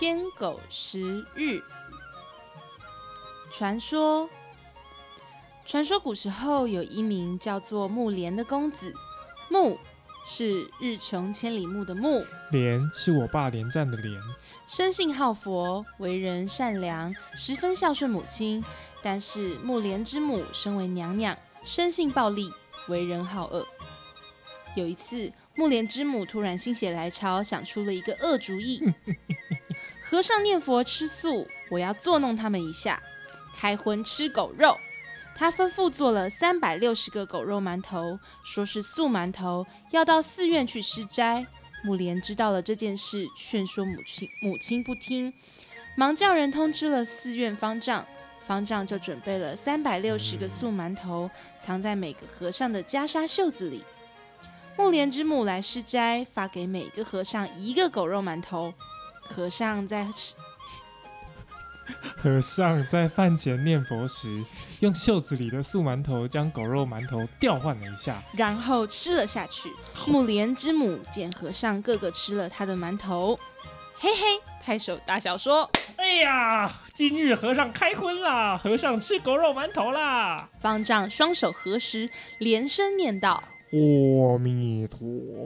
天狗食日。传说，传说古时候有一名叫做木莲的公子，木是日穷千里目的木，莲是我爸连战的莲，生性好佛，为人善良，十分孝顺母亲。但是木莲之母身为娘娘，生性暴戾，为人好恶。有一次，木莲之母突然心血来潮，想出了一个恶主意。和尚念佛吃素，我要作弄他们一下，开荤吃狗肉。他吩咐做了三百六十个狗肉馒头，说是素馒头，要到寺院去施斋。木莲知道了这件事，劝说母亲，母亲不听，忙叫人通知了寺院方丈。方丈就准备了三百六十个素馒头，藏在每个和尚的袈裟袖子里。木莲之母来施斋，发给每个和尚一个狗肉馒头。和尚在吃，和尚在饭前念佛时，用袖子里的素馒头将狗肉馒头调换了一下，然后吃了下去。木莲之母见和尚个个吃了他的馒头，嘿嘿，拍手大笑说。哎呀，今日和尚开荤啦！和尚吃狗肉馒头啦！方丈双手合十，连声念道：“阿弥陀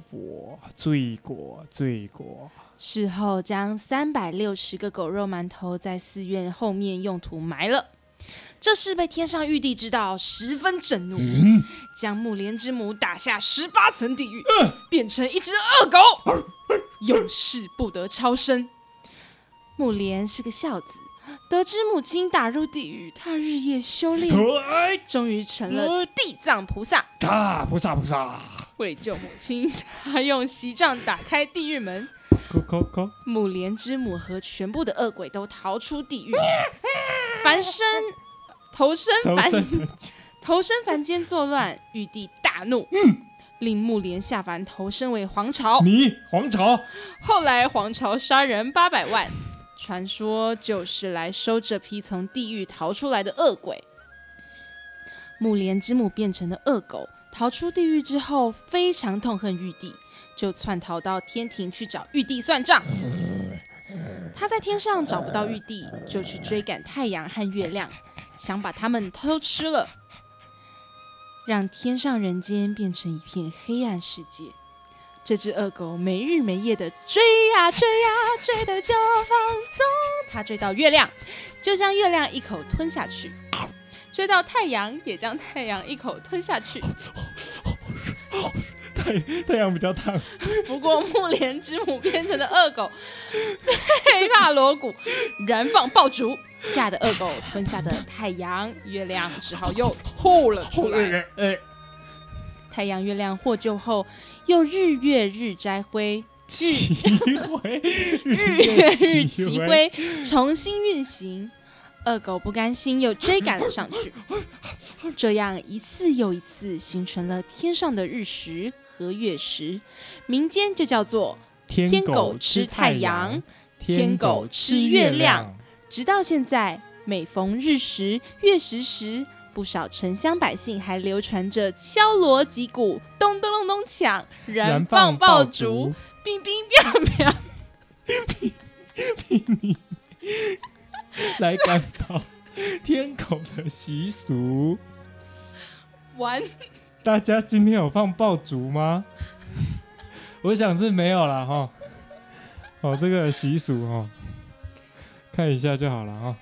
佛，罪过罪过。”事后将三百六十个狗肉馒头在寺院后面用土埋了。这事被天上玉帝知道，十分震怒，将木莲之母打下十八层地狱，变成一只恶狗，永世不得超生。木莲是个孝子，得知母亲打入地狱，他日夜修炼，终于成了地藏菩萨。大菩萨菩萨。为救母亲，他用锡杖打开地狱门，木莲之母和全部的恶鬼都逃出地狱，凡身投身凡投身凡间作乱，玉帝大怒，令木莲下凡投身为皇朝。你皇朝。后来皇朝杀人八百万。传说就是来收这批从地狱逃出来的恶鬼。木莲之母变成了恶狗，逃出地狱之后非常痛恨玉帝，就窜逃到天庭去找玉帝算账。他在天上找不到玉帝，就去追赶太阳和月亮，想把他们偷吃了，让天上人间变成一片黑暗世界。这只恶狗没日没夜的追呀追呀，追的就放纵。他追到月亮，就将月亮一口吞下去；追到太阳，也将太阳一口吞下去。太太阳比较烫。不过木莲之母变成的恶狗最怕锣鼓，燃放爆竹，吓得恶狗吞下的太阳、月亮只好又吐了出来。太阳、月亮获救后。又日月日摘辉，齐回，日月日齐归，重新运行。恶狗不甘心，又追赶了上去。这样一次又一次，形成了天上的日食和月食，民间就叫做天狗吃太阳，天狗吃月亮。直到现在，每逢日食、月食时，不少城乡百姓还流传着敲锣击鼓、咚咚咚咚锵、燃放爆竹、乒乒乓乓，来感到天狗的习俗。完，大家今天有放爆竹吗？我想是没有了哈。哦，这个习俗哈，看一下就好了哈。